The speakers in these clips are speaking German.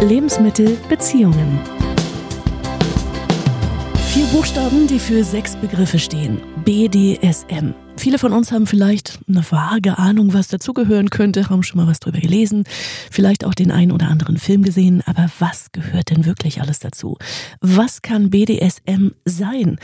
Lebensmittel, Beziehungen. Vier Buchstaben, die für sechs Begriffe stehen. BDSM. Viele von uns haben vielleicht eine vage Ahnung, was dazugehören könnte, haben schon mal was drüber gelesen, vielleicht auch den einen oder anderen Film gesehen, aber was gehört denn wirklich alles dazu? Was kann BDSM sein?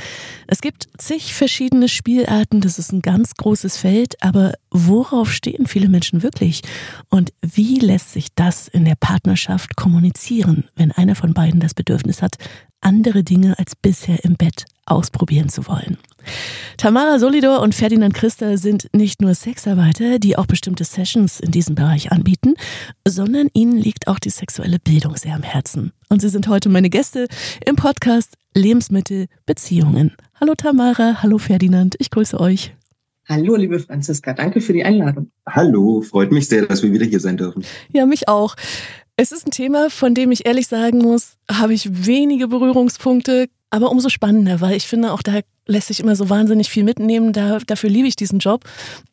Es gibt zig verschiedene Spielarten, das ist ein ganz großes Feld, aber worauf stehen viele Menschen wirklich? Und wie lässt sich das in der Partnerschaft kommunizieren, wenn einer von beiden das Bedürfnis hat, andere Dinge als bisher im Bett ausprobieren zu wollen. Tamara Solidor und Ferdinand Christa sind nicht nur Sexarbeiter, die auch bestimmte Sessions in diesem Bereich anbieten, sondern ihnen liegt auch die sexuelle Bildung sehr am Herzen. Und sie sind heute meine Gäste im Podcast Lebensmittel Beziehungen. Hallo Tamara, hallo Ferdinand, ich grüße euch. Hallo, liebe Franziska, danke für die Einladung. Hallo, freut mich sehr, dass wir wieder hier sein dürfen. Ja, mich auch. Es ist ein Thema, von dem ich ehrlich sagen muss, habe ich wenige Berührungspunkte, aber umso spannender, weil ich finde, auch da lässt sich immer so wahnsinnig viel mitnehmen. Da, dafür liebe ich diesen Job.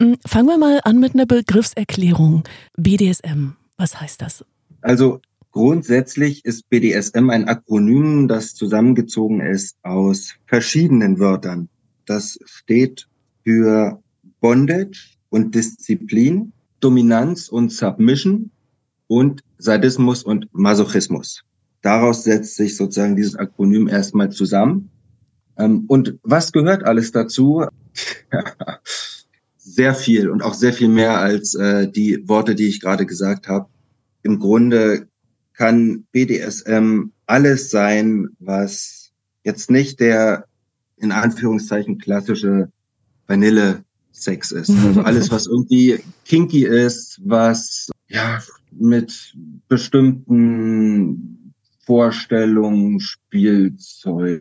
Hm, fangen wir mal an mit einer Begriffserklärung. BDSM, was heißt das? Also grundsätzlich ist BDSM ein Akronym, das zusammengezogen ist aus verschiedenen Wörtern. Das steht für Bondage und Disziplin, Dominanz und Submission und Sadismus und Masochismus. Daraus setzt sich sozusagen dieses Akronym erstmal zusammen. Ähm, und was gehört alles dazu? sehr viel und auch sehr viel mehr als äh, die Worte, die ich gerade gesagt habe. Im Grunde kann BDSM alles sein, was jetzt nicht der in Anführungszeichen klassische Vanille-Sex ist. Also alles, was irgendwie kinky ist, was ja mit bestimmten Vorstellungen, Spielzeugen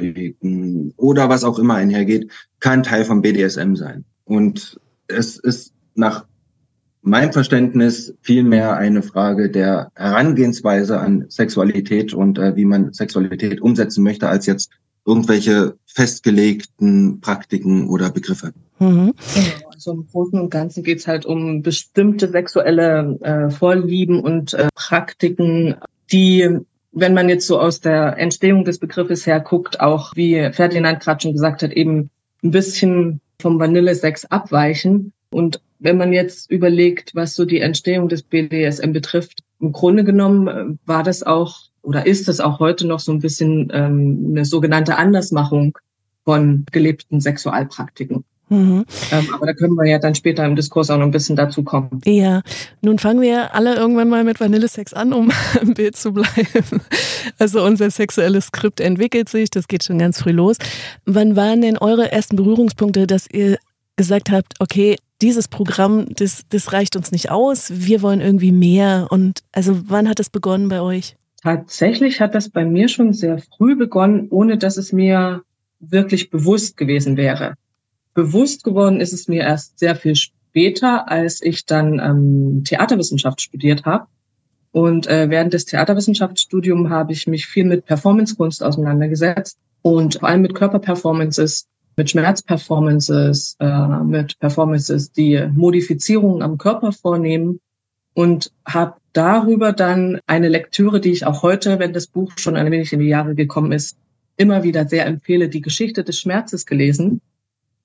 oder was auch immer einhergeht, kann Teil vom BDSM sein. Und es ist nach meinem Verständnis vielmehr eine Frage der Herangehensweise an Sexualität und äh, wie man Sexualität umsetzen möchte, als jetzt irgendwelche festgelegten Praktiken oder Begriffe. Mhm. Genau, also Großen und Ganzen geht es halt um bestimmte sexuelle äh, Vorlieben und äh, Praktiken, die, wenn man jetzt so aus der Entstehung des Begriffes her guckt, auch wie Ferdinand gerade schon gesagt hat, eben ein bisschen vom Vanillesex abweichen. Und wenn man jetzt überlegt, was so die Entstehung des BDSM betrifft, im Grunde genommen äh, war das auch oder ist es auch heute noch so ein bisschen ähm, eine sogenannte Andersmachung von gelebten Sexualpraktiken. Mhm. Ähm, aber da können wir ja dann später im Diskurs auch noch ein bisschen dazu kommen. Ja, nun fangen wir alle irgendwann mal mit Vanillesex an, um im Bild zu bleiben. Also unser sexuelles Skript entwickelt sich, das geht schon ganz früh los. Wann waren denn eure ersten Berührungspunkte, dass ihr gesagt habt, okay, dieses Programm, das, das reicht uns nicht aus, wir wollen irgendwie mehr. Und also wann hat das begonnen bei euch? Tatsächlich hat das bei mir schon sehr früh begonnen, ohne dass es mir wirklich bewusst gewesen wäre. Bewusst geworden ist es mir erst sehr viel später, als ich dann ähm, Theaterwissenschaft studiert habe. Und äh, während des Theaterwissenschaftsstudiums habe ich mich viel mit Performancekunst auseinandergesetzt und vor allem mit Körperperformances, mit Schmerzperformances, äh, mit Performances, die Modifizierungen am Körper vornehmen und habe darüber dann eine Lektüre, die ich auch heute, wenn das Buch schon ein wenig in die Jahre gekommen ist, immer wieder sehr empfehle, die Geschichte des Schmerzes gelesen.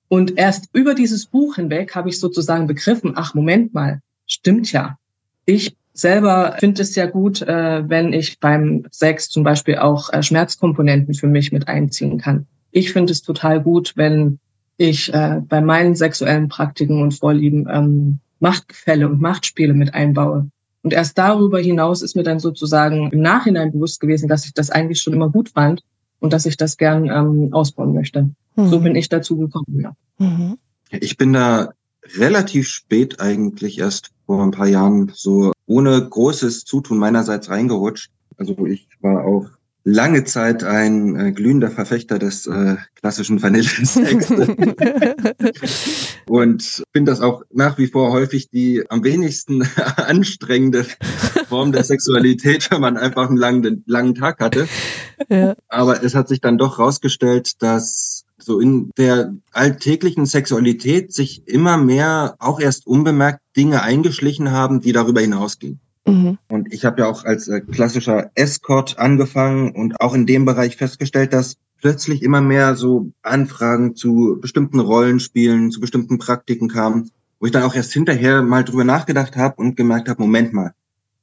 Und erst über dieses Buch hinweg habe ich sozusagen begriffen, ach Moment mal, stimmt ja. Ich selber finde es ja gut, äh, wenn ich beim Sex zum Beispiel auch äh, Schmerzkomponenten für mich mit einziehen kann. Ich finde es total gut, wenn ich äh, bei meinen sexuellen Praktiken und Vorlieben ähm, Machtgefälle und Machtspiele mit einbaue. Und erst darüber hinaus ist mir dann sozusagen im Nachhinein bewusst gewesen, dass ich das eigentlich schon immer gut fand und dass ich das gern ähm, ausbauen möchte. Mhm. So bin ich dazu gekommen, ja. Mhm. Ich bin da relativ spät eigentlich erst vor ein paar Jahren so ohne großes Zutun meinerseits reingerutscht. Also ich war auch lange Zeit ein äh, glühender Verfechter des äh, klassischen Vanillesex. und finde das auch nach wie vor häufig die am wenigsten anstrengende Form der Sexualität, wenn man einfach einen langen, langen Tag hatte. Ja. Aber es hat sich dann doch rausgestellt, dass so in der alltäglichen Sexualität sich immer mehr auch erst unbemerkt Dinge eingeschlichen haben, die darüber hinausgehen. Mhm. Und ich habe ja auch als äh, klassischer Escort angefangen und auch in dem Bereich festgestellt, dass plötzlich immer mehr so Anfragen zu bestimmten Rollenspielen, zu bestimmten Praktiken kamen, wo ich dann auch erst hinterher mal drüber nachgedacht habe und gemerkt habe, Moment mal,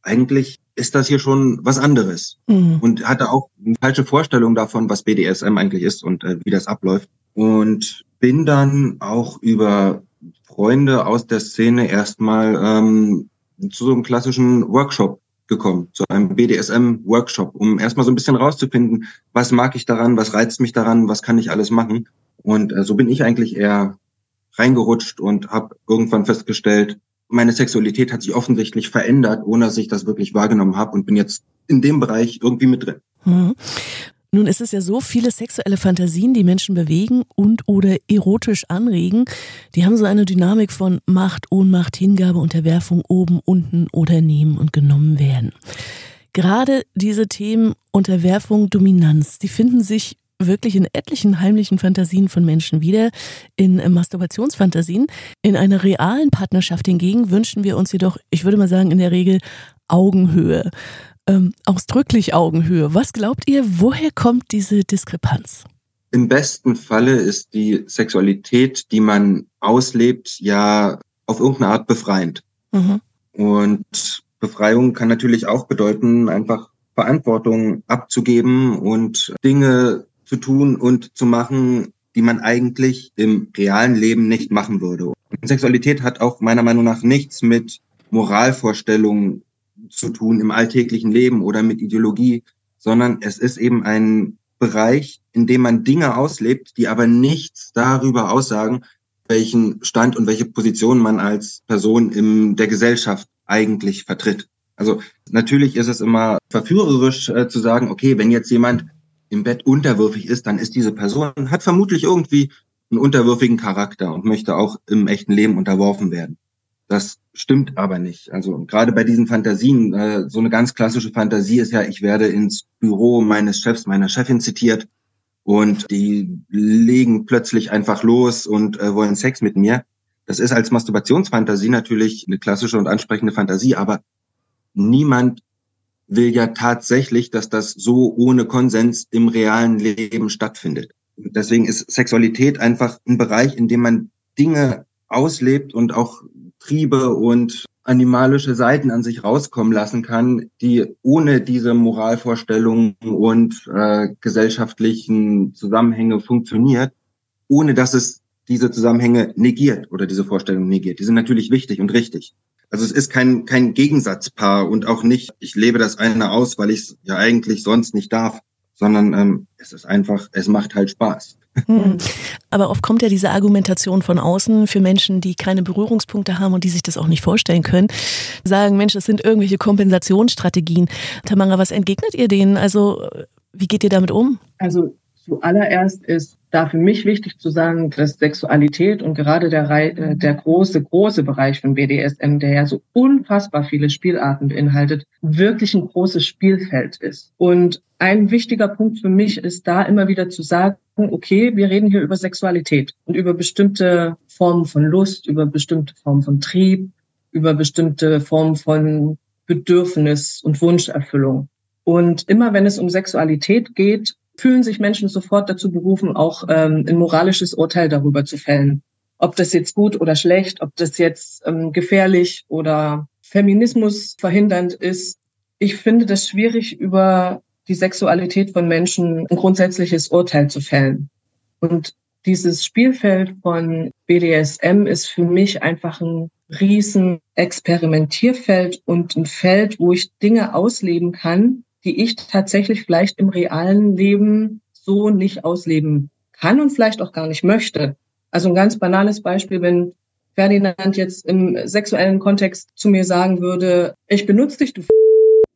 eigentlich ist das hier schon was anderes. Mhm. Und hatte auch eine falsche Vorstellung davon, was BDSM eigentlich ist und äh, wie das abläuft. Und bin dann auch über Freunde aus der Szene erstmal ähm, zu so einem klassischen Workshop gekommen, zu einem BDSM-Workshop, um erstmal so ein bisschen rauszufinden, was mag ich daran, was reizt mich daran, was kann ich alles machen. Und äh, so bin ich eigentlich eher reingerutscht und habe irgendwann festgestellt, meine Sexualität hat sich offensichtlich verändert, ohne dass ich das wirklich wahrgenommen habe und bin jetzt in dem Bereich irgendwie mit drin. Hm. Nun ist es ja so, viele sexuelle Fantasien, die Menschen bewegen und oder erotisch anregen, die haben so eine Dynamik von Macht, Ohnmacht, Hingabe, Unterwerfung, oben, unten oder nehmen und genommen werden. Gerade diese Themen Unterwerfung, Dominanz, die finden sich wirklich in etlichen heimlichen Fantasien von Menschen wieder, in Masturbationsfantasien. In einer realen Partnerschaft hingegen wünschen wir uns jedoch, ich würde mal sagen, in der Regel Augenhöhe ähm, ausdrücklich Augenhöhe. Was glaubt ihr, woher kommt diese Diskrepanz? Im besten Falle ist die Sexualität, die man auslebt, ja auf irgendeine Art befreiend. Mhm. Und Befreiung kann natürlich auch bedeuten, einfach Verantwortung abzugeben und Dinge zu tun und zu machen, die man eigentlich im realen Leben nicht machen würde. Und Sexualität hat auch meiner Meinung nach nichts mit Moralvorstellungen zu tun im alltäglichen Leben oder mit Ideologie, sondern es ist eben ein Bereich, in dem man Dinge auslebt, die aber nichts darüber aussagen, welchen Stand und welche Position man als Person in der Gesellschaft eigentlich vertritt. Also natürlich ist es immer verführerisch äh, zu sagen, okay, wenn jetzt jemand im Bett unterwürfig ist, dann ist diese Person, hat vermutlich irgendwie einen unterwürfigen Charakter und möchte auch im echten Leben unterworfen werden. Das stimmt aber nicht. Also gerade bei diesen Fantasien, äh, so eine ganz klassische Fantasie ist ja, ich werde ins Büro meines Chefs, meiner Chefin zitiert und die legen plötzlich einfach los und äh, wollen Sex mit mir. Das ist als Masturbationsfantasie natürlich eine klassische und ansprechende Fantasie, aber niemand will ja tatsächlich, dass das so ohne Konsens im realen Leben stattfindet. Deswegen ist Sexualität einfach ein Bereich, in dem man Dinge auslebt und auch Triebe und animalische Seiten an sich rauskommen lassen kann, die ohne diese Moralvorstellungen und äh, gesellschaftlichen Zusammenhänge funktioniert, ohne dass es diese Zusammenhänge negiert oder diese Vorstellungen negiert. Die sind natürlich wichtig und richtig. Also es ist kein, kein Gegensatzpaar und auch nicht, ich lebe das eine aus, weil ich es ja eigentlich sonst nicht darf, sondern ähm, es ist einfach, es macht halt Spaß. Hm. Aber oft kommt ja diese Argumentation von außen für Menschen, die keine Berührungspunkte haben und die sich das auch nicht vorstellen können, sagen, Mensch, das sind irgendwelche Kompensationsstrategien. Tamara, was entgegnet ihr denen? Also, wie geht ihr damit um? Also, zuallererst ist da für mich wichtig zu sagen, dass Sexualität und gerade der, äh, der große, große Bereich von BDSM, der ja so unfassbar viele Spielarten beinhaltet, wirklich ein großes Spielfeld ist. Und ein wichtiger Punkt für mich ist da immer wieder zu sagen, okay, wir reden hier über Sexualität und über bestimmte Formen von Lust, über bestimmte Formen von Trieb, über bestimmte Formen von Bedürfnis und Wunscherfüllung. Und immer wenn es um Sexualität geht, fühlen sich Menschen sofort dazu berufen, auch ähm, ein moralisches Urteil darüber zu fällen. Ob das jetzt gut oder schlecht, ob das jetzt ähm, gefährlich oder Feminismus verhindernd ist. Ich finde das schwierig, über die Sexualität von Menschen ein grundsätzliches Urteil zu fällen. Und dieses Spielfeld von BDSM ist für mich einfach ein riesen Experimentierfeld und ein Feld, wo ich Dinge ausleben kann, die ich tatsächlich vielleicht im realen Leben so nicht ausleben kann und vielleicht auch gar nicht möchte. Also ein ganz banales Beispiel, wenn Ferdinand jetzt im sexuellen Kontext zu mir sagen würde, ich benutze dich, du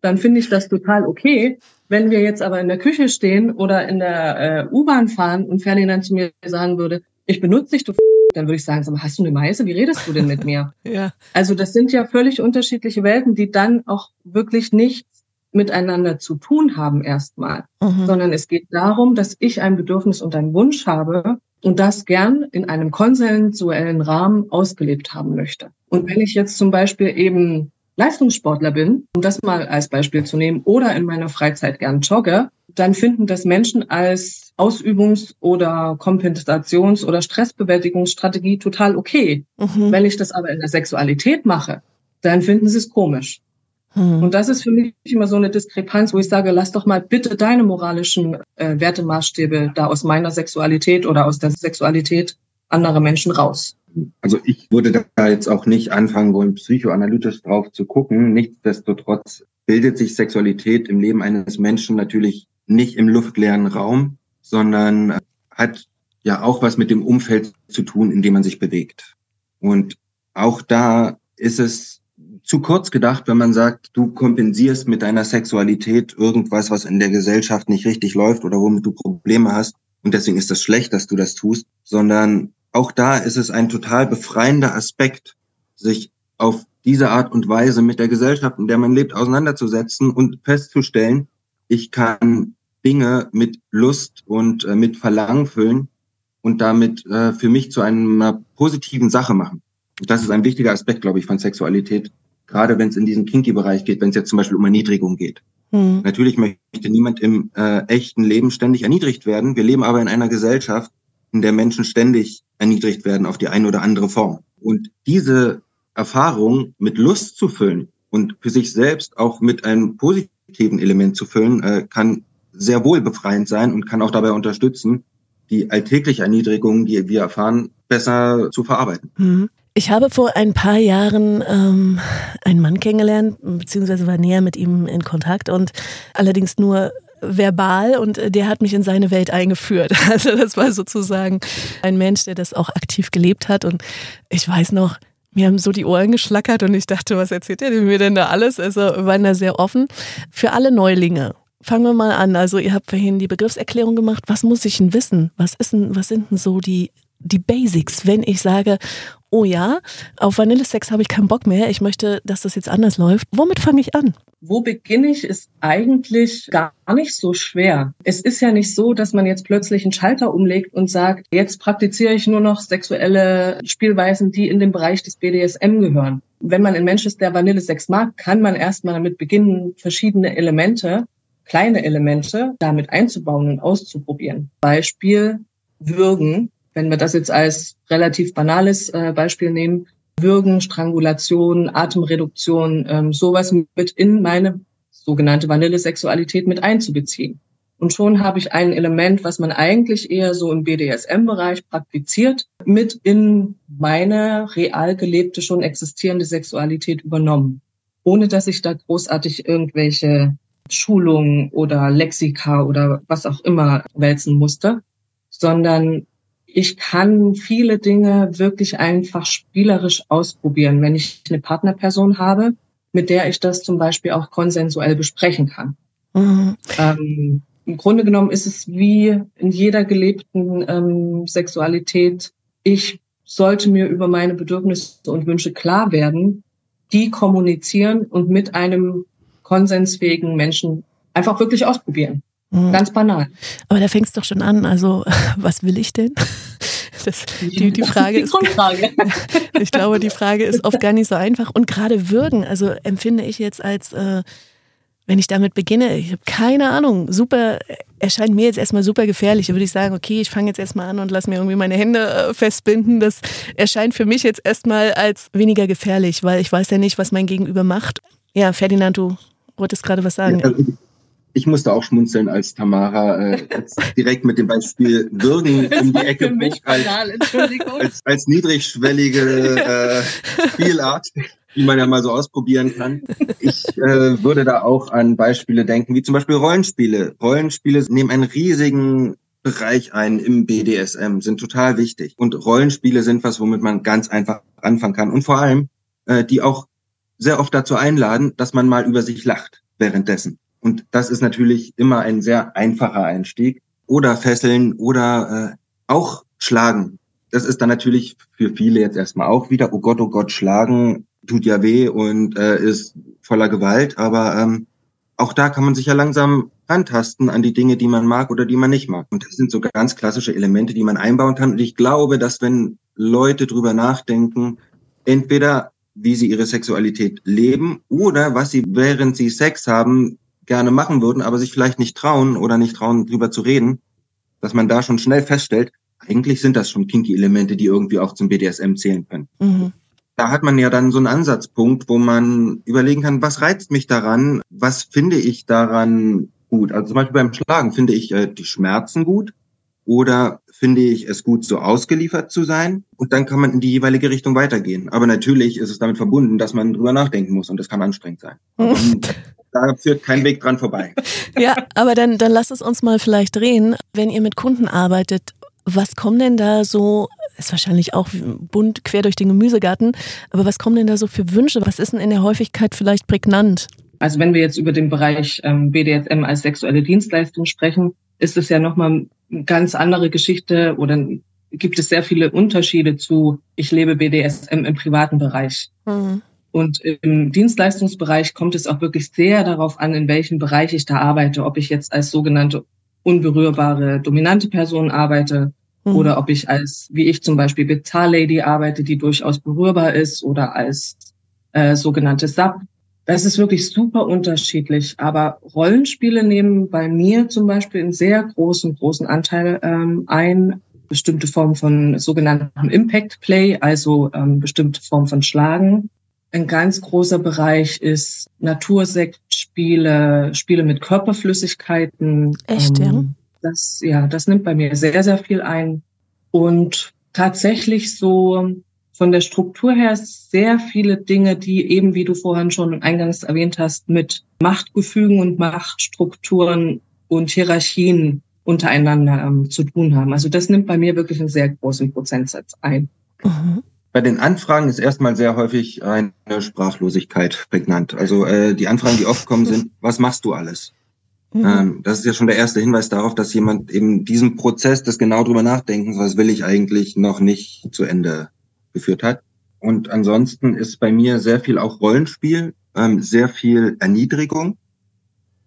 dann finde ich das total okay. Wenn wir jetzt aber in der Küche stehen oder in der äh, U-Bahn fahren und Ferdinand zu mir sagen würde, ich benutze dich, du dann würde ich sagen, sag mal, hast du eine Meise? Wie redest du denn mit mir? ja. Also das sind ja völlig unterschiedliche Welten, die dann auch wirklich nichts miteinander zu tun haben erstmal, mhm. sondern es geht darum, dass ich ein Bedürfnis und einen Wunsch habe und das gern in einem konsensuellen Rahmen ausgelebt haben möchte. Und wenn ich jetzt zum Beispiel eben Leistungssportler bin, um das mal als Beispiel zu nehmen, oder in meiner Freizeit gern jogge, dann finden das Menschen als Ausübungs- oder Kompensations- oder Stressbewältigungsstrategie total okay. Mhm. Wenn ich das aber in der Sexualität mache, dann finden sie es komisch. Mhm. Und das ist für mich immer so eine Diskrepanz, wo ich sage, lass doch mal bitte deine moralischen äh, Wertemaßstäbe da aus meiner Sexualität oder aus der Sexualität anderer Menschen raus. Also ich würde da jetzt auch nicht anfangen wollen, psychoanalytisch drauf zu gucken. Nichtsdestotrotz bildet sich Sexualität im Leben eines Menschen natürlich nicht im luftleeren Raum, sondern hat ja auch was mit dem Umfeld zu tun, in dem man sich bewegt. Und auch da ist es zu kurz gedacht, wenn man sagt, du kompensierst mit deiner Sexualität irgendwas, was in der Gesellschaft nicht richtig läuft oder womit du Probleme hast. Und deswegen ist das schlecht, dass du das tust, sondern auch da ist es ein total befreiender Aspekt, sich auf diese Art und Weise mit der Gesellschaft, in der man lebt, auseinanderzusetzen und festzustellen, ich kann Dinge mit Lust und äh, mit Verlangen füllen und damit äh, für mich zu einer positiven Sache machen. Und das ist ein wichtiger Aspekt, glaube ich, von Sexualität, gerade wenn es in diesen Kinky-Bereich geht, wenn es jetzt zum Beispiel um Erniedrigung geht. Hm. Natürlich möchte niemand im äh, echten Leben ständig erniedrigt werden. Wir leben aber in einer Gesellschaft, in der Menschen ständig erniedrigt werden auf die eine oder andere Form. Und diese Erfahrung mit Lust zu füllen und für sich selbst auch mit einem positiven Element zu füllen, äh, kann sehr wohl befreiend sein und kann auch dabei unterstützen, die alltägliche Erniedrigung, die wir erfahren, besser zu verarbeiten. Mhm. Ich habe vor ein paar Jahren ähm, einen Mann kennengelernt, beziehungsweise war näher mit ihm in Kontakt und allerdings nur verbal und äh, der hat mich in seine Welt eingeführt. Also das war sozusagen ein Mensch, der das auch aktiv gelebt hat und ich weiß noch, mir haben so die Ohren geschlackert und ich dachte, was erzählt er mir denn da alles? Also waren da sehr offen. Für alle Neulinge. Fangen wir mal an. Also ihr habt vorhin die Begriffserklärung gemacht. Was muss ich denn wissen? Was ist denn, was sind denn so die, die Basics, wenn ich sage, oh ja, auf Vanillesex habe ich keinen Bock mehr, ich möchte, dass das jetzt anders läuft. Womit fange ich an? Wo beginne ich, ist eigentlich gar nicht so schwer. Es ist ja nicht so, dass man jetzt plötzlich einen Schalter umlegt und sagt, jetzt praktiziere ich nur noch sexuelle Spielweisen, die in den Bereich des BDSM gehören. Wenn man ein Mensch ist, der Vanillesex mag, kann man erstmal damit beginnen, verschiedene Elemente, kleine Elemente damit einzubauen und auszuprobieren. Beispiel Würgen wenn wir das jetzt als relativ banales äh, Beispiel nehmen, Würgen, Strangulation, Atemreduktion, ähm, sowas mit in meine sogenannte Vanillesexualität mit einzubeziehen. Und schon habe ich ein Element, was man eigentlich eher so im BDSM-Bereich praktiziert, mit in meine real gelebte, schon existierende Sexualität übernommen. Ohne dass ich da großartig irgendwelche Schulungen oder Lexika oder was auch immer wälzen musste, sondern ich kann viele Dinge wirklich einfach spielerisch ausprobieren, wenn ich eine Partnerperson habe, mit der ich das zum Beispiel auch konsensuell besprechen kann. Mhm. Ähm, Im Grunde genommen ist es wie in jeder gelebten ähm, Sexualität. Ich sollte mir über meine Bedürfnisse und Wünsche klar werden, die kommunizieren und mit einem konsensfähigen Menschen einfach wirklich ausprobieren. Mhm. Ganz banal. Aber da fängst doch schon an. Also, was will ich denn? Das, die, die Frage die ist. Grundfrage. ich glaube, die Frage ist oft gar nicht so einfach. Und gerade Würgen, also empfinde ich jetzt als, äh, wenn ich damit beginne, ich habe keine Ahnung, super, erscheint mir jetzt erstmal super gefährlich. Da würde ich sagen, okay, ich fange jetzt erstmal an und lass mir irgendwie meine Hände äh, festbinden. Das erscheint für mich jetzt erstmal als weniger gefährlich, weil ich weiß ja nicht, was mein Gegenüber macht. Ja, Ferdinand, du wolltest gerade was sagen. Ja, ich musste auch schmunzeln, als Tamara äh, direkt mit dem Beispiel Würgen um die Ecke bringt, als, als, als niedrigschwellige äh, Spielart, die man ja mal so ausprobieren kann. Ich äh, würde da auch an Beispiele denken, wie zum Beispiel Rollenspiele. Rollenspiele nehmen einen riesigen Bereich ein im BDSM, sind total wichtig. Und Rollenspiele sind was, womit man ganz einfach anfangen kann. Und vor allem, äh, die auch sehr oft dazu einladen, dass man mal über sich lacht währenddessen. Und das ist natürlich immer ein sehr einfacher Einstieg. Oder fesseln oder äh, auch schlagen. Das ist dann natürlich für viele jetzt erstmal auch wieder, oh Gott, oh Gott, schlagen tut ja weh und äh, ist voller Gewalt. Aber ähm, auch da kann man sich ja langsam antasten an die Dinge, die man mag oder die man nicht mag. Und das sind so ganz klassische Elemente, die man einbauen kann. Und ich glaube, dass wenn Leute drüber nachdenken, entweder wie sie ihre Sexualität leben oder was sie, während sie Sex haben, gerne machen würden, aber sich vielleicht nicht trauen oder nicht trauen, drüber zu reden, dass man da schon schnell feststellt, eigentlich sind das schon kinky Elemente, die irgendwie auch zum BDSM zählen können. Mhm. Da hat man ja dann so einen Ansatzpunkt, wo man überlegen kann, was reizt mich daran, was finde ich daran gut. Also zum Beispiel beim Schlagen finde ich äh, die Schmerzen gut oder finde ich es gut, so ausgeliefert zu sein. Und dann kann man in die jeweilige Richtung weitergehen. Aber natürlich ist es damit verbunden, dass man drüber nachdenken muss und das kann anstrengend sein. da führt kein Weg dran vorbei. Ja, aber dann, dann lasst es uns mal vielleicht drehen. Wenn ihr mit Kunden arbeitet, was kommen denn da so, ist wahrscheinlich auch bunt quer durch den Gemüsegarten, aber was kommen denn da so für Wünsche? Was ist denn in der Häufigkeit vielleicht prägnant? Also wenn wir jetzt über den Bereich ähm, BDSM als sexuelle Dienstleistung sprechen, ist es ja nochmal eine ganz andere Geschichte oder gibt es sehr viele Unterschiede zu, ich lebe BDSM im privaten Bereich. Mhm. Und im Dienstleistungsbereich kommt es auch wirklich sehr darauf an, in welchem Bereich ich da arbeite, ob ich jetzt als sogenannte unberührbare dominante Person arbeite mhm. oder ob ich als, wie ich zum Beispiel Bezahllady arbeite, die durchaus berührbar ist oder als äh, sogenannte Sub. Das ist wirklich super unterschiedlich. Aber Rollenspiele nehmen bei mir zum Beispiel einen sehr großen, großen Anteil ähm, ein. Bestimmte Formen von sogenannten Impact Play, also ähm, bestimmte Formen von Schlagen. Ein ganz großer Bereich ist Natursektspiele, Spiele mit Körperflüssigkeiten. Echt, ähm, ja? Das, ja, das nimmt bei mir sehr, sehr viel ein. Und tatsächlich so von der Struktur her sehr viele Dinge, die eben, wie du vorhin schon eingangs erwähnt hast, mit Machtgefügen und Machtstrukturen und Hierarchien untereinander ähm, zu tun haben. Also das nimmt bei mir wirklich einen sehr großen Prozentsatz ein. Mhm. Bei den Anfragen ist erstmal sehr häufig eine Sprachlosigkeit prägnant. Also äh, die Anfragen, die oft kommen, sind, was machst du alles? Mhm. Ähm, das ist ja schon der erste Hinweis darauf, dass jemand eben diesen Prozess des genau drüber nachdenkens, was will ich eigentlich, noch nicht zu Ende geführt hat. Und ansonsten ist bei mir sehr viel auch Rollenspiel, ähm, sehr viel Erniedrigung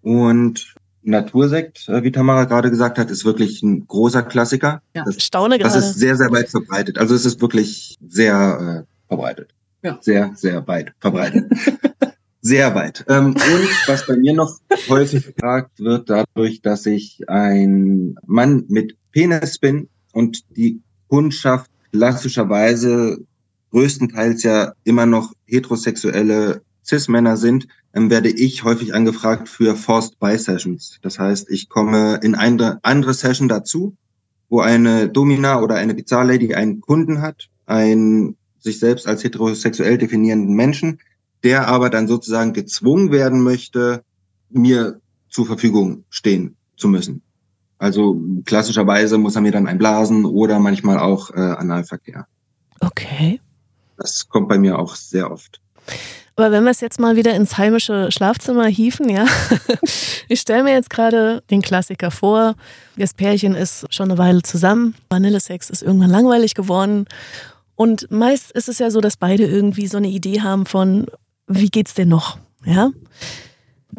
und Natursekt, äh, wie Tamara gerade gesagt hat, ist wirklich ein großer Klassiker. Ja, das, staune gerade. Das ist sehr, sehr weit verbreitet. Also es ist wirklich sehr äh, verbreitet. Ja. Sehr, sehr weit verbreitet. sehr weit. Ähm, und was bei mir noch häufig gefragt wird, dadurch, dass ich ein Mann mit Penis bin und die Kundschaft klassischerweise größtenteils ja immer noch heterosexuelle Cis-Männer sind, ähm, werde ich häufig angefragt für Forced Buy Sessions. Das heißt, ich komme in eine andere Session dazu, wo eine Domina oder eine Bizarre Lady einen Kunden hat, einen sich selbst als heterosexuell definierenden Menschen, der aber dann sozusagen gezwungen werden möchte, mir zur Verfügung stehen zu müssen. Also klassischerweise muss er mir dann einblasen oder manchmal auch äh, Analverkehr. Okay. Das kommt bei mir auch sehr oft. Aber wenn wir es jetzt mal wieder ins heimische Schlafzimmer hieven, ja. Ich stelle mir jetzt gerade den Klassiker vor. Das Pärchen ist schon eine Weile zusammen. Vanillesex ist irgendwann langweilig geworden. Und meist ist es ja so, dass beide irgendwie so eine Idee haben von, wie geht's denn noch? Ja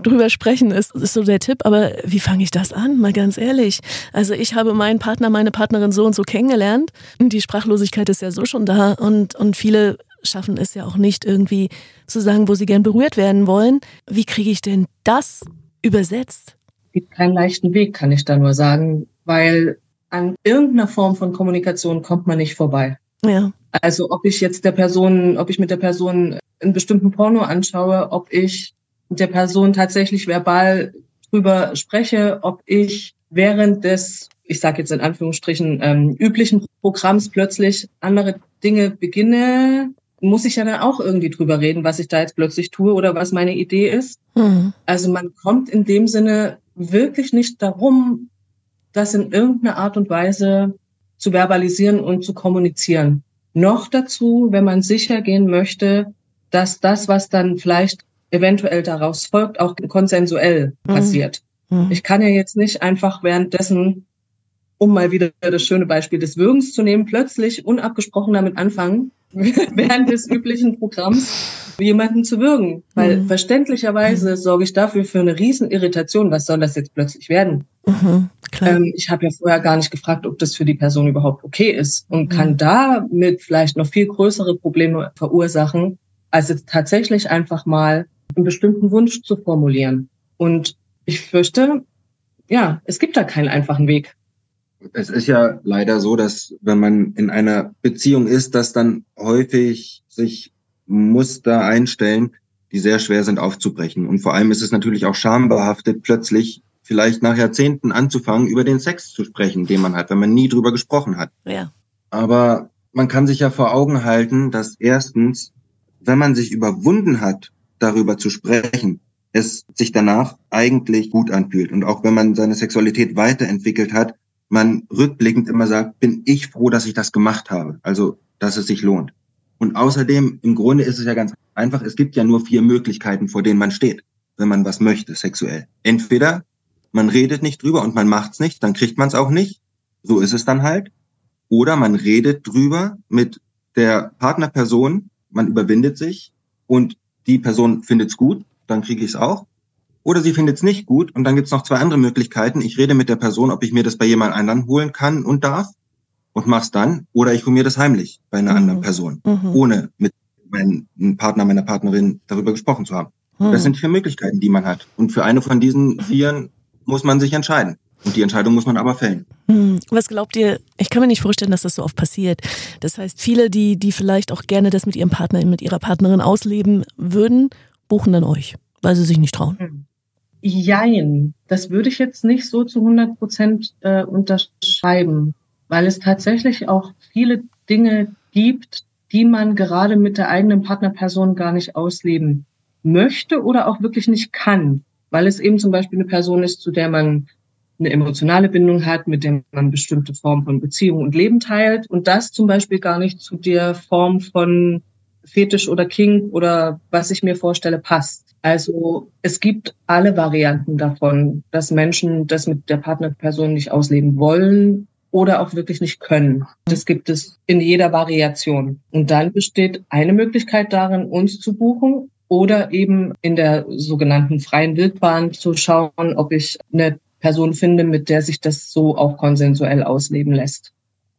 drüber sprechen ist, ist so der Tipp. Aber wie fange ich das an? Mal ganz ehrlich. Also ich habe meinen Partner, meine Partnerin so und so kennengelernt. Die Sprachlosigkeit ist ja so schon da und, und viele schaffen es ja auch nicht irgendwie zu sagen, wo sie gern berührt werden wollen. Wie kriege ich denn das übersetzt? Es gibt keinen leichten Weg, kann ich da nur sagen, weil an irgendeiner Form von Kommunikation kommt man nicht vorbei. Ja. Also ob ich jetzt der Person, ob ich mit der Person einen bestimmten Porno anschaue, ob ich mit der Person tatsächlich verbal drüber spreche, ob ich während des, ich sage jetzt in Anführungsstrichen, ähm, üblichen Programms plötzlich andere Dinge beginne, muss ich ja dann auch irgendwie drüber reden, was ich da jetzt plötzlich tue oder was meine Idee ist. Mhm. Also man kommt in dem Sinne wirklich nicht darum, das in irgendeiner Art und Weise zu verbalisieren und zu kommunizieren. Noch dazu, wenn man sicher gehen möchte, dass das, was dann vielleicht eventuell daraus folgt, auch konsensuell mhm. passiert. Mhm. Ich kann ja jetzt nicht einfach währenddessen, um mal wieder das schöne Beispiel des Würgens zu nehmen, plötzlich unabgesprochen damit anfangen, während des üblichen Programms jemanden zu würgen. Weil mhm. verständlicherweise sorge ich dafür für eine riesen Irritation. Was soll das jetzt plötzlich werden? Mhm, ähm, ich habe ja vorher gar nicht gefragt, ob das für die Person überhaupt okay ist und kann mhm. damit vielleicht noch viel größere Probleme verursachen, Also tatsächlich einfach mal einen bestimmten Wunsch zu formulieren. Und ich fürchte, ja, es gibt da keinen einfachen Weg. Es ist ja leider so, dass wenn man in einer Beziehung ist, dass dann häufig sich Muster einstellen, die sehr schwer sind aufzubrechen. Und vor allem ist es natürlich auch schambehaftet, plötzlich vielleicht nach Jahrzehnten anzufangen, über den Sex zu sprechen, den man hat, wenn man nie drüber gesprochen hat. Ja. Aber man kann sich ja vor Augen halten, dass erstens, wenn man sich überwunden hat, darüber zu sprechen, es sich danach eigentlich gut anfühlt. Und auch wenn man seine Sexualität weiterentwickelt hat, man rückblickend immer sagt, bin ich froh, dass ich das gemacht habe. Also, dass es sich lohnt. Und außerdem, im Grunde ist es ja ganz einfach, es gibt ja nur vier Möglichkeiten, vor denen man steht, wenn man was möchte, sexuell. Entweder man redet nicht drüber und man macht's nicht, dann kriegt man es auch nicht. So ist es dann halt. Oder man redet drüber mit der Partnerperson, man überwindet sich und die Person findet's gut, dann kriege ich es auch. Oder sie findet es nicht gut und dann gibt's noch zwei andere Möglichkeiten. Ich rede mit der Person, ob ich mir das bei jemand anderen holen kann und darf und mach's dann. Oder ich hole mir das heimlich bei einer mhm. anderen Person, mhm. ohne mit meinem Partner, meiner Partnerin darüber gesprochen zu haben. Mhm. Das sind vier Möglichkeiten, die man hat. Und für eine von diesen vieren muss man sich entscheiden. Und die Entscheidung muss man aber fällen. Mhm. Was glaubt ihr? Ich kann mir nicht vorstellen, dass das so oft passiert. Das heißt, viele, die, die vielleicht auch gerne das mit ihrem Partner, mit ihrer Partnerin ausleben würden, buchen dann euch, weil sie sich nicht trauen. Jein, das würde ich jetzt nicht so zu 100 Prozent äh, unterschreiben, weil es tatsächlich auch viele Dinge gibt, die man gerade mit der eigenen Partnerperson gar nicht ausleben möchte oder auch wirklich nicht kann, weil es eben zum Beispiel eine Person ist, zu der man eine emotionale Bindung hat, mit der man bestimmte Formen von Beziehung und Leben teilt und das zum Beispiel gar nicht zu der Form von Fetisch oder King oder was ich mir vorstelle passt. Also es gibt alle Varianten davon, dass Menschen das mit der Partnerperson nicht ausleben wollen oder auch wirklich nicht können. Das gibt es in jeder Variation. Und dann besteht eine Möglichkeit darin, uns zu buchen oder eben in der sogenannten freien Wildbahn zu schauen, ob ich eine Person finde, mit der sich das so auch konsensuell ausleben lässt.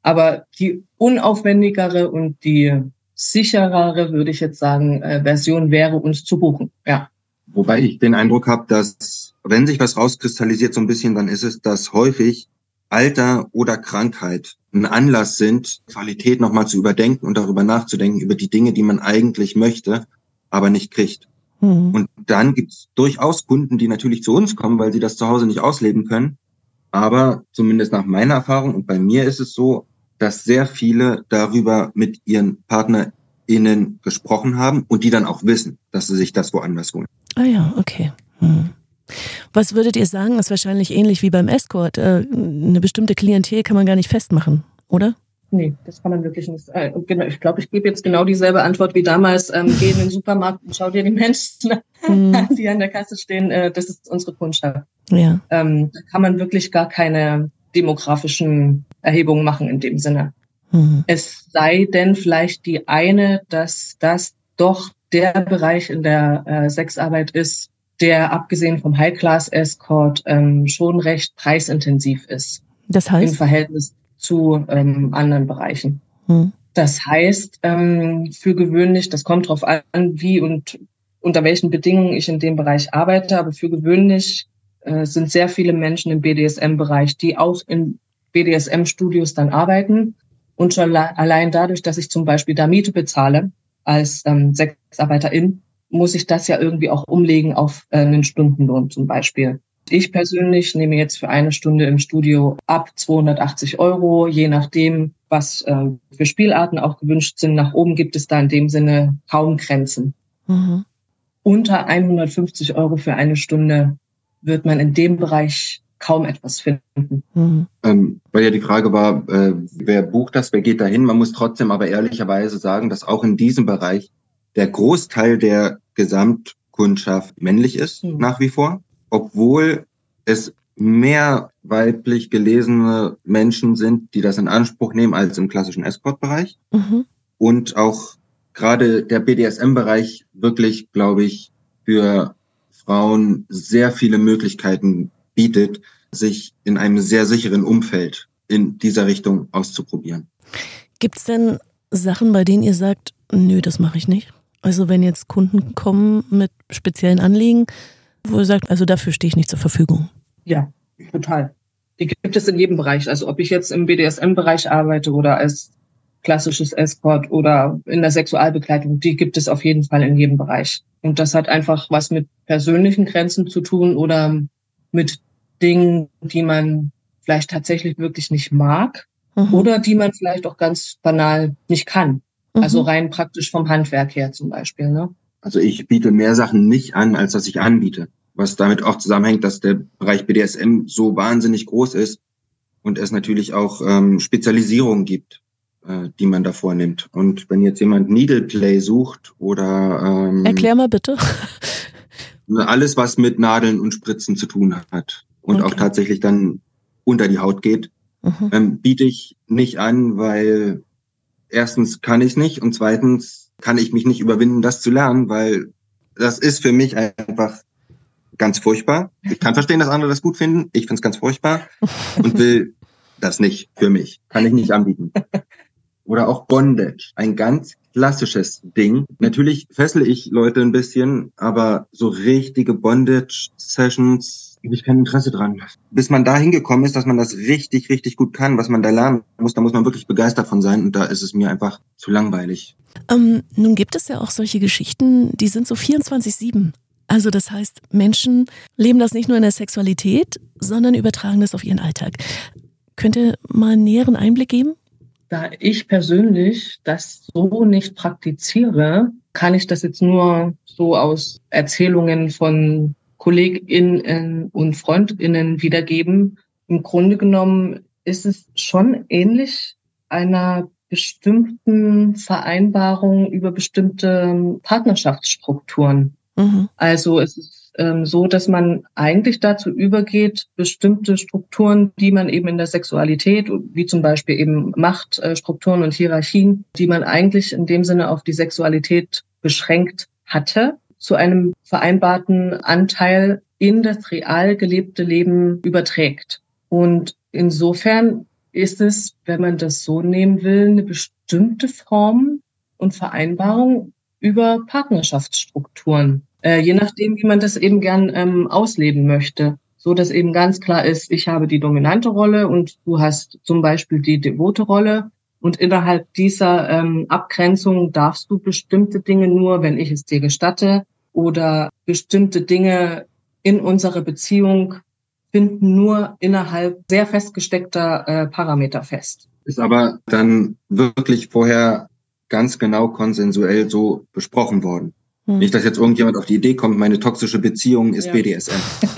Aber die unaufwendigere und die sicherere, würde ich jetzt sagen, äh, Version wäre, uns zu buchen. Ja. Wobei ich den Eindruck habe, dass wenn sich was rauskristallisiert so ein bisschen, dann ist es, dass häufig Alter oder Krankheit ein Anlass sind, Qualität nochmal zu überdenken und darüber nachzudenken, über die Dinge, die man eigentlich möchte, aber nicht kriegt. Mhm. Und dann gibt es durchaus Kunden, die natürlich zu uns kommen, weil sie das zu Hause nicht ausleben können. Aber zumindest nach meiner Erfahrung und bei mir ist es so, dass sehr viele darüber mit ihren PartnerInnen gesprochen haben und die dann auch wissen, dass sie sich das woanders holen. Ah ja, okay. Hm. Was würdet ihr sagen, ist wahrscheinlich ähnlich wie beim Escort. Äh, eine bestimmte Klientel kann man gar nicht festmachen, oder? Nee, das kann man wirklich nicht. Äh, genau, ich glaube, ich gebe jetzt genau dieselbe Antwort wie damals. Ähm, geh in den Supermarkt und schau dir die Menschen an, hm. die an der Kasse stehen. Äh, das ist unsere Kundschaft. Ja. Ähm, da kann man wirklich gar keine demografischen Erhebungen machen in dem Sinne. Mhm. Es sei denn vielleicht die eine, dass das doch der Bereich in der äh, Sexarbeit ist, der abgesehen vom High-Class-Escort ähm, schon recht preisintensiv ist. Das heißt? Im Verhältnis zu ähm, anderen Bereichen. Hm. Das heißt, ähm, für gewöhnlich, das kommt darauf an, wie und unter welchen Bedingungen ich in dem Bereich arbeite, aber für gewöhnlich äh, sind sehr viele Menschen im BDSM-Bereich, die auch in BDSM-Studios dann arbeiten. Und schon allein dadurch, dass ich zum Beispiel da Miete bezahle als ähm, Sexarbeiterin, muss ich das ja irgendwie auch umlegen auf äh, einen Stundenlohn zum Beispiel. Ich persönlich nehme jetzt für eine Stunde im Studio ab 280 Euro, je nachdem, was äh, für Spielarten auch gewünscht sind. Nach oben gibt es da in dem Sinne kaum Grenzen. Mhm. Unter 150 Euro für eine Stunde wird man in dem Bereich kaum etwas finden. Mhm. Ähm, weil ja die Frage war, äh, wer bucht das, wer geht dahin? Man muss trotzdem aber ehrlicherweise sagen, dass auch in diesem Bereich der Großteil der Gesamtkundschaft männlich ist, mhm. nach wie vor, obwohl es mehr weiblich gelesene Menschen sind, die das in Anspruch nehmen als im klassischen Escort-Bereich. Mhm. Und auch gerade der BDSM-Bereich wirklich, glaube ich, für Frauen sehr viele Möglichkeiten bietet, sich in einem sehr sicheren Umfeld in dieser Richtung auszuprobieren. Gibt es denn Sachen, bei denen ihr sagt, nö, das mache ich nicht? Also wenn jetzt Kunden kommen mit speziellen Anliegen, wo ihr sagt, also dafür stehe ich nicht zur Verfügung. Ja, total. Die gibt es in jedem Bereich. Also ob ich jetzt im BDSM-Bereich arbeite oder als klassisches Escort oder in der Sexualbegleitung, die gibt es auf jeden Fall in jedem Bereich. Und das hat einfach was mit persönlichen Grenzen zu tun oder mit Dingen, die man vielleicht tatsächlich wirklich nicht mag mhm. oder die man vielleicht auch ganz banal nicht kann. Mhm. Also rein praktisch vom Handwerk her zum Beispiel. Ne? Also ich biete mehr Sachen nicht an, als dass ich anbiete. Was damit auch zusammenhängt, dass der Bereich BDSM so wahnsinnig groß ist und es natürlich auch ähm, Spezialisierungen gibt, äh, die man da vornimmt. Und wenn jetzt jemand Needleplay sucht oder ähm, Erklär mal bitte. Alles, was mit Nadeln und Spritzen zu tun hat und okay. auch tatsächlich dann unter die Haut geht, mhm. ähm, biete ich nicht an, weil erstens kann ich nicht und zweitens kann ich mich nicht überwinden, das zu lernen, weil das ist für mich einfach ganz furchtbar. Ich kann verstehen, dass andere das gut finden. Ich finde es ganz furchtbar und will das nicht für mich. Kann ich nicht anbieten. Oder auch Bondage. Ein ganz klassisches Ding. Natürlich fessel ich Leute ein bisschen, aber so richtige Bondage-Sessions habe ich kein Interesse dran. Bis man da hingekommen ist, dass man das richtig, richtig gut kann, was man da lernen muss, da muss man wirklich begeistert von sein und da ist es mir einfach zu langweilig. Ähm, nun gibt es ja auch solche Geschichten, die sind so 24-7. Also das heißt, Menschen leben das nicht nur in der Sexualität, sondern übertragen das auf ihren Alltag. Könnt ihr mal einen näheren Einblick geben? Da ich persönlich das so nicht praktiziere, kann ich das jetzt nur so aus Erzählungen von KollegInnen und FreundInnen wiedergeben. Im Grunde genommen ist es schon ähnlich einer bestimmten Vereinbarung über bestimmte Partnerschaftsstrukturen. Mhm. Also es ist ähm, so, dass man eigentlich dazu übergeht, bestimmte Strukturen, die man eben in der Sexualität, wie zum Beispiel eben Machtstrukturen und Hierarchien, die man eigentlich in dem Sinne auf die Sexualität beschränkt hatte, zu einem vereinbarten Anteil in das real gelebte Leben überträgt. Und insofern ist es, wenn man das so nehmen will, eine bestimmte Form und Vereinbarung über Partnerschaftsstrukturen, äh, je nachdem, wie man das eben gern ähm, ausleben möchte. So dass eben ganz klar ist, ich habe die dominante Rolle und du hast zum Beispiel die devote Rolle. Und innerhalb dieser ähm, Abgrenzung darfst du bestimmte Dinge nur, wenn ich es dir gestatte, oder bestimmte Dinge in unserer Beziehung finden nur innerhalb sehr festgesteckter äh, Parameter fest. Ist aber dann wirklich vorher ganz genau konsensuell so besprochen worden. Hm. Nicht, dass jetzt irgendjemand auf die Idee kommt, meine toxische Beziehung ist ja. BDSM.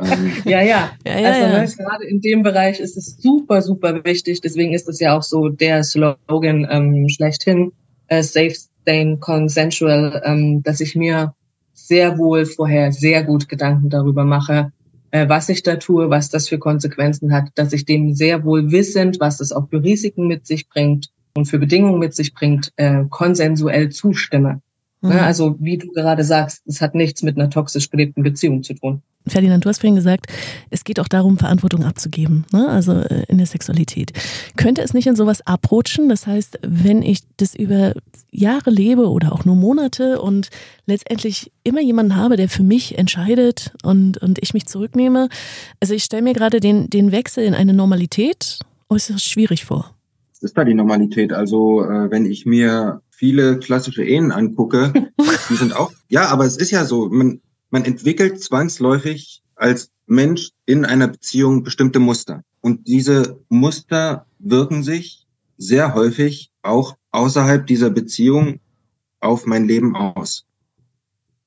ähm. Ja, ja. ja, ja also ja. Ne, gerade in dem Bereich ist es super, super wichtig. Deswegen ist es ja auch so der Slogan ähm, schlechthin, äh, Safe, Staying, Consensual, ähm, dass ich mir sehr wohl vorher sehr gut Gedanken darüber mache, äh, was ich da tue, was das für Konsequenzen hat, dass ich dem sehr wohl wissend, was es auch für Risiken mit sich bringt und für Bedingungen mit sich bringt, äh, konsensuell zustimme. Ne, mhm. Also wie du gerade sagst, es hat nichts mit einer toxisch gelebten Beziehung zu tun. Ferdinand, du hast vorhin gesagt, es geht auch darum, Verantwortung abzugeben, ne? also äh, in der Sexualität. Könnte es nicht in sowas abrutschen? Das heißt, wenn ich das über Jahre lebe oder auch nur Monate und letztendlich immer jemanden habe, der für mich entscheidet und, und ich mich zurücknehme. Also ich stelle mir gerade den, den Wechsel in eine Normalität äußerst schwierig vor. Das ist da die Normalität. Also äh, wenn ich mir viele klassische Ehen angucke, die sind auch, ja, aber es ist ja so, man, man entwickelt zwangsläufig als Mensch in einer Beziehung bestimmte Muster. Und diese Muster wirken sich sehr häufig auch außerhalb dieser Beziehung auf mein Leben aus.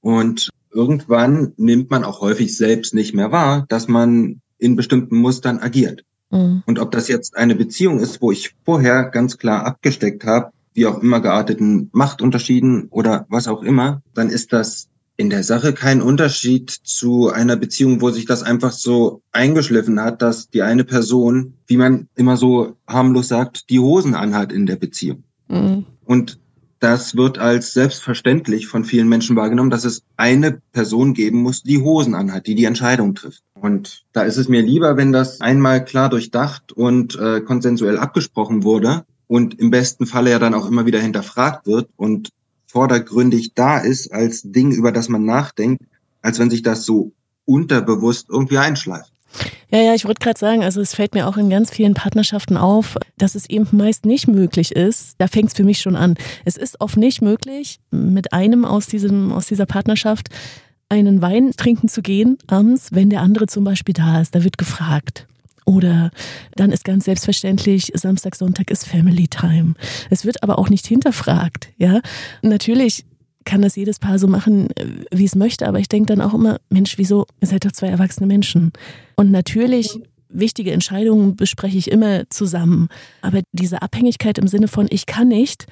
Und irgendwann nimmt man auch häufig selbst nicht mehr wahr, dass man in bestimmten Mustern agiert. Mhm. Und ob das jetzt eine Beziehung ist, wo ich vorher ganz klar abgesteckt habe, wie auch immer gearteten Machtunterschieden oder was auch immer, dann ist das in der Sache kein Unterschied zu einer Beziehung, wo sich das einfach so eingeschliffen hat, dass die eine Person, wie man immer so harmlos sagt, die Hosen anhat in der Beziehung. Mhm. Und das wird als selbstverständlich von vielen Menschen wahrgenommen, dass es eine Person geben muss, die Hosen anhat, die die Entscheidung trifft. Und da ist es mir lieber, wenn das einmal klar durchdacht und äh, konsensuell abgesprochen wurde und im besten Falle ja dann auch immer wieder hinterfragt wird und vordergründig da ist als Ding, über das man nachdenkt, als wenn sich das so unterbewusst irgendwie einschleift. Ja, ja, ich wollte gerade sagen, also es fällt mir auch in ganz vielen Partnerschaften auf, dass es eben meist nicht möglich ist. Da fängt es für mich schon an. Es ist oft nicht möglich, mit einem aus, diesem, aus dieser Partnerschaft einen Wein trinken zu gehen abends, wenn der andere zum Beispiel da ist. Da wird gefragt. Oder dann ist ganz selbstverständlich, Samstag, Sonntag ist Family Time. Es wird aber auch nicht hinterfragt. Ja, natürlich kann das jedes Paar so machen, wie es möchte, aber ich denke dann auch immer, Mensch, wieso? Ihr seid doch zwei erwachsene Menschen. Und natürlich, wichtige Entscheidungen bespreche ich immer zusammen. Aber diese Abhängigkeit im Sinne von, ich kann nicht,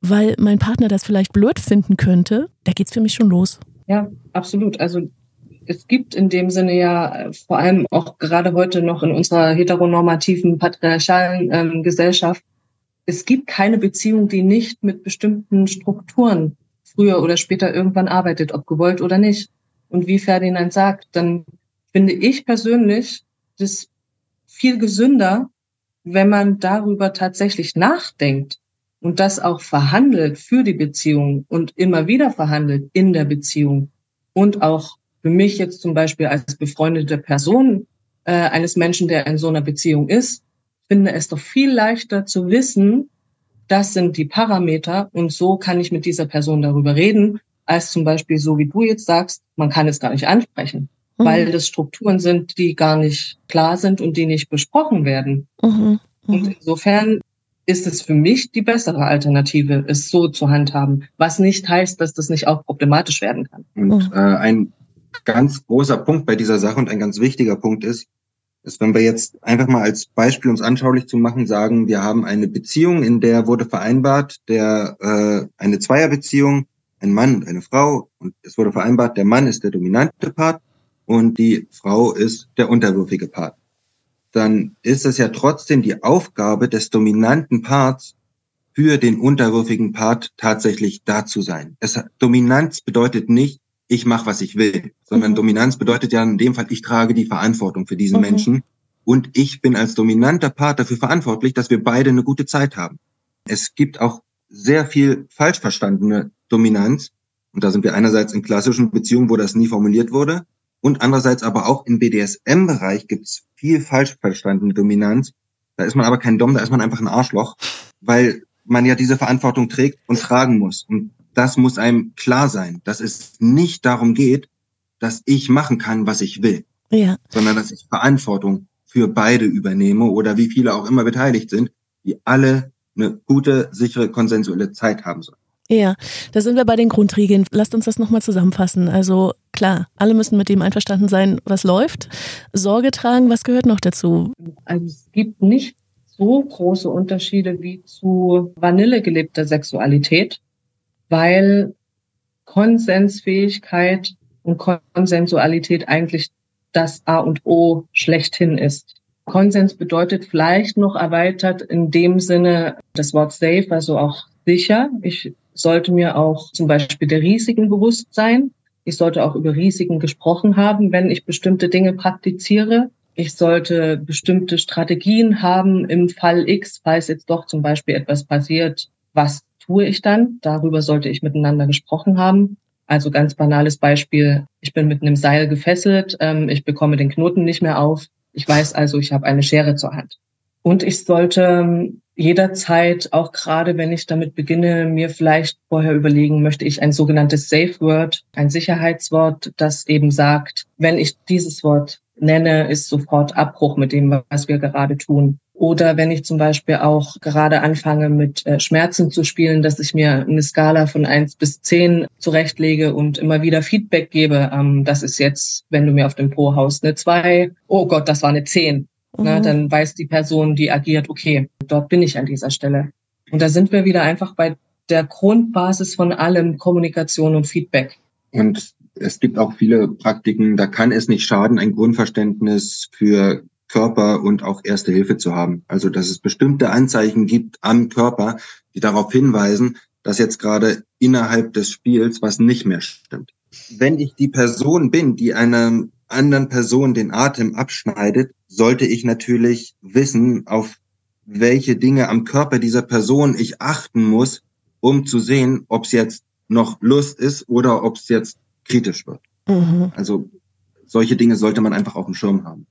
weil mein Partner das vielleicht blöd finden könnte, da geht es für mich schon los. Ja, absolut. Also es gibt in dem Sinne ja äh, vor allem auch gerade heute noch in unserer heteronormativen, patriarchalen ähm, Gesellschaft, es gibt keine Beziehung, die nicht mit bestimmten Strukturen früher oder später irgendwann arbeitet, ob gewollt oder nicht. Und wie Ferdinand sagt, dann finde ich persönlich das viel gesünder, wenn man darüber tatsächlich nachdenkt und das auch verhandelt für die Beziehung und immer wieder verhandelt in der Beziehung und auch für mich jetzt zum Beispiel als befreundete Person äh, eines Menschen, der in so einer Beziehung ist, finde es doch viel leichter zu wissen, das sind die Parameter und so kann ich mit dieser Person darüber reden, als zum Beispiel so wie du jetzt sagst, man kann es gar nicht ansprechen, mhm. weil das Strukturen sind, die gar nicht klar sind und die nicht besprochen werden. Mhm. Mhm. Und insofern ist es für mich die bessere Alternative, es so zu handhaben, was nicht heißt, dass das nicht auch problematisch werden kann. Und mhm. äh, ein ganz großer Punkt bei dieser Sache und ein ganz wichtiger Punkt ist, ist, wenn wir jetzt einfach mal als Beispiel, es anschaulich zu machen, sagen, wir haben eine Beziehung, in der wurde vereinbart, der äh, eine Zweierbeziehung, ein Mann und eine Frau, und es wurde vereinbart, der Mann ist der dominante Part und die Frau ist der unterwürfige Part. Dann ist es ja trotzdem die Aufgabe des dominanten Parts, für den unterwürfigen Part tatsächlich da zu sein. Es, Dominanz bedeutet nicht, ich mache, was ich will, sondern mhm. Dominanz bedeutet ja in dem Fall, ich trage die Verantwortung für diesen mhm. Menschen und ich bin als dominanter Part dafür verantwortlich, dass wir beide eine gute Zeit haben. Es gibt auch sehr viel falsch verstandene Dominanz und da sind wir einerseits in klassischen Beziehungen, wo das nie formuliert wurde und andererseits aber auch im BDSM-Bereich gibt es viel falsch verstandene Dominanz. Da ist man aber kein Dom, da ist man einfach ein Arschloch, weil man ja diese Verantwortung trägt und tragen muss. Und das muss einem klar sein, dass es nicht darum geht, dass ich machen kann, was ich will, ja. sondern dass ich Verantwortung für beide übernehme oder wie viele auch immer beteiligt sind, die alle eine gute, sichere, konsensuelle Zeit haben sollen. Ja, da sind wir bei den Grundregeln. Lasst uns das nochmal zusammenfassen. Also klar, alle müssen mit dem einverstanden sein, was läuft. Sorge tragen, was gehört noch dazu? Also es gibt nicht so große Unterschiede wie zu Vanille gelebter Sexualität weil Konsensfähigkeit und Konsensualität eigentlich das A und O schlechthin ist. Konsens bedeutet vielleicht noch erweitert in dem Sinne das Wort safe, also auch sicher. Ich sollte mir auch zum Beispiel der Risiken bewusst sein. Ich sollte auch über Risiken gesprochen haben, wenn ich bestimmte Dinge praktiziere. Ich sollte bestimmte Strategien haben im Fall X, falls jetzt doch zum Beispiel etwas passiert, was tue ich dann? Darüber sollte ich miteinander gesprochen haben. Also ganz banales Beispiel, ich bin mit einem Seil gefesselt, ähm, ich bekomme den Knoten nicht mehr auf. Ich weiß also, ich habe eine Schere zur Hand. Und ich sollte ähm, jederzeit, auch gerade wenn ich damit beginne, mir vielleicht vorher überlegen, möchte ich ein sogenanntes Safe Word, ein Sicherheitswort, das eben sagt, wenn ich dieses Wort nenne, ist sofort Abbruch mit dem, was wir gerade tun. Oder wenn ich zum Beispiel auch gerade anfange mit äh, Schmerzen zu spielen, dass ich mir eine Skala von eins bis zehn zurechtlege und immer wieder Feedback gebe. Ähm, das ist jetzt, wenn du mir auf dem Po haust, eine zwei. Oh Gott, das war eine zehn. Mhm. Na, dann weiß die Person, die agiert, okay, dort bin ich an dieser Stelle. Und da sind wir wieder einfach bei der Grundbasis von allem Kommunikation und Feedback. Und es gibt auch viele Praktiken, da kann es nicht schaden, ein Grundverständnis für Körper und auch Erste Hilfe zu haben. Also, dass es bestimmte Anzeichen gibt am Körper, die darauf hinweisen, dass jetzt gerade innerhalb des Spiels was nicht mehr stimmt. Wenn ich die Person bin, die einer anderen Person den Atem abschneidet, sollte ich natürlich wissen, auf welche Dinge am Körper dieser Person ich achten muss, um zu sehen, ob es jetzt noch Lust ist oder ob es jetzt kritisch wird. Mhm. Also solche Dinge sollte man einfach auf dem Schirm haben.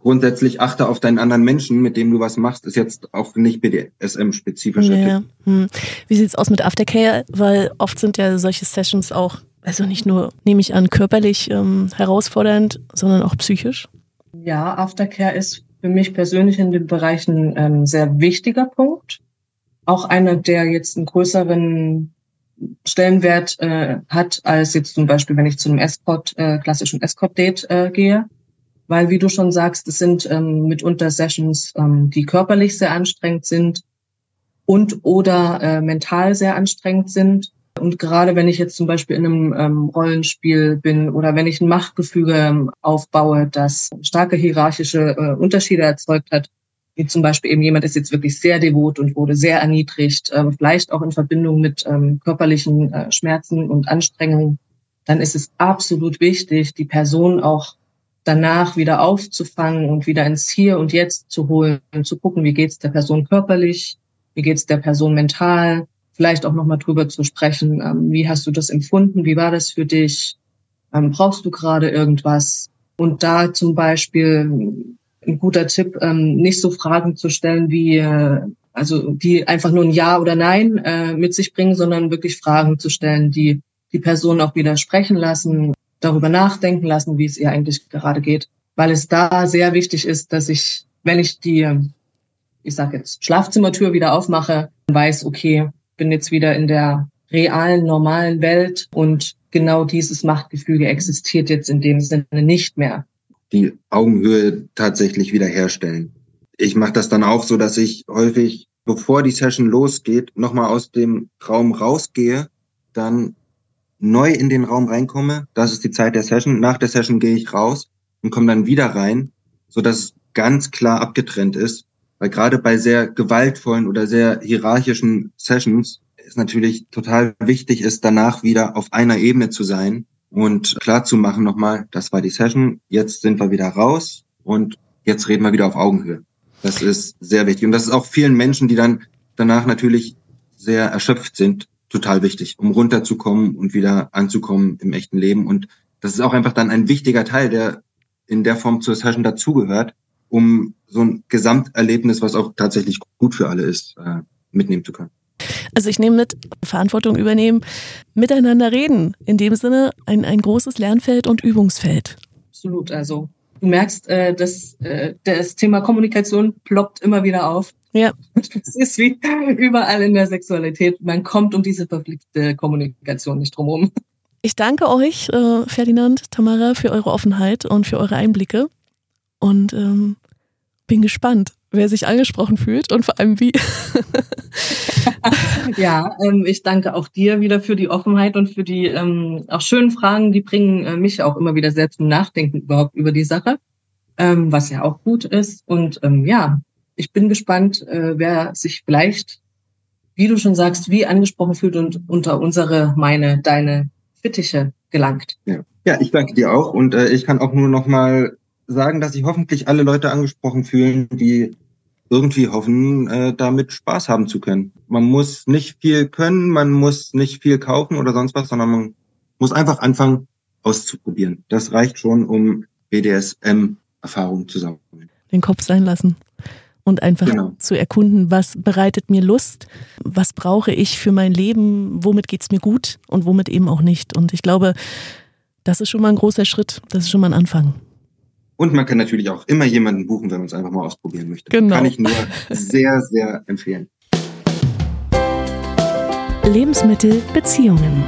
Grundsätzlich achte auf deinen anderen Menschen, mit dem du was machst, ist jetzt auch nicht BDSM-spezifischer ja. Hm. Wie sieht's aus mit Aftercare? Weil oft sind ja solche Sessions auch, also nicht nur, nehme ich an, körperlich ähm, herausfordernd, sondern auch psychisch. Ja, Aftercare ist für mich persönlich in den Bereichen ein ähm, sehr wichtiger Punkt. Auch einer, der jetzt einen größeren Stellenwert äh, hat, als jetzt zum Beispiel, wenn ich zu einem Escort, äh, klassischen Escort-Date äh, gehe. Weil, wie du schon sagst, es sind ähm, mitunter Sessions, ähm, die körperlich sehr anstrengend sind und oder äh, mental sehr anstrengend sind. Und gerade wenn ich jetzt zum Beispiel in einem ähm, Rollenspiel bin oder wenn ich ein Machtgefüge ähm, aufbaue, das starke hierarchische äh, Unterschiede erzeugt hat, wie zum Beispiel eben jemand ist jetzt wirklich sehr devot und wurde sehr erniedrigt, ähm, vielleicht auch in Verbindung mit ähm, körperlichen äh, Schmerzen und Anstrengungen, dann ist es absolut wichtig, die Person auch danach wieder aufzufangen und wieder ins Hier und Jetzt zu holen und zu gucken, wie geht's der Person körperlich, wie geht's der Person mental, vielleicht auch nochmal drüber zu sprechen, ähm, wie hast du das empfunden, wie war das für dich, ähm, brauchst du gerade irgendwas? Und da zum Beispiel ein guter Tipp, ähm, nicht so Fragen zu stellen wie, äh, also die einfach nur ein Ja oder Nein äh, mit sich bringen, sondern wirklich Fragen zu stellen, die die Person auch wieder sprechen lassen, darüber nachdenken lassen, wie es ihr eigentlich gerade geht. Weil es da sehr wichtig ist, dass ich, wenn ich die, ich sag jetzt, Schlafzimmertür wieder aufmache, weiß, okay, bin jetzt wieder in der realen, normalen Welt und genau dieses Machtgefüge existiert jetzt in dem Sinne nicht mehr die Augenhöhe tatsächlich wiederherstellen. Ich mache das dann auch so, dass ich häufig, bevor die Session losgeht, nochmal aus dem Raum rausgehe, dann neu in den Raum reinkomme. Das ist die Zeit der Session. Nach der Session gehe ich raus und komme dann wieder rein, so dass es ganz klar abgetrennt ist. Weil gerade bei sehr gewaltvollen oder sehr hierarchischen Sessions ist natürlich total wichtig ist, danach wieder auf einer Ebene zu sein und klar zu machen nochmal, das war die Session, jetzt sind wir wieder raus und jetzt reden wir wieder auf Augenhöhe. Das ist sehr wichtig. Und das ist auch vielen Menschen, die dann danach natürlich sehr erschöpft sind, total wichtig, um runterzukommen und wieder anzukommen im echten Leben. Und das ist auch einfach dann ein wichtiger Teil, der in der Form zur Session dazugehört, um so ein Gesamterlebnis, was auch tatsächlich gut für alle ist, äh, mitnehmen zu können. Also ich nehme mit, Verantwortung übernehmen, miteinander reden. In dem Sinne ein, ein großes Lernfeld und Übungsfeld. Absolut. Also du merkst, äh, dass äh, das Thema Kommunikation ploppt immer wieder auf. Ja. Es ist wie überall in der Sexualität. Man kommt um diese verpflichtete Kommunikation nicht drumherum. Ich danke euch, äh, Ferdinand, Tamara, für eure Offenheit und für eure Einblicke. Und ähm, bin gespannt, wer sich angesprochen fühlt und vor allem wie. ja, ähm, ich danke auch dir wieder für die Offenheit und für die ähm, auch schönen Fragen. Die bringen äh, mich auch immer wieder sehr zum Nachdenken überhaupt über die Sache, ähm, was ja auch gut ist. Und ähm, ja, ich bin gespannt, äh, wer sich vielleicht, wie du schon sagst, wie angesprochen fühlt und unter unsere, meine, deine Fittiche gelangt. Ja, ja ich danke dir auch und äh, ich kann auch nur noch mal sagen, dass sich hoffentlich alle Leute angesprochen fühlen, die irgendwie hoffen, äh, damit Spaß haben zu können. Man muss nicht viel können, man muss nicht viel kaufen oder sonst was, sondern man muss einfach anfangen auszuprobieren. Das reicht schon, um BDSM-Erfahrungen zu sammeln. Den Kopf sein lassen und einfach genau. zu erkunden, was bereitet mir Lust, was brauche ich für mein Leben, womit geht's mir gut und womit eben auch nicht. Und ich glaube, das ist schon mal ein großer Schritt, das ist schon mal ein Anfang. Und man kann natürlich auch immer jemanden buchen, wenn man es einfach mal ausprobieren möchte. Genau. Kann ich nur sehr, sehr empfehlen. Lebensmittel Beziehungen.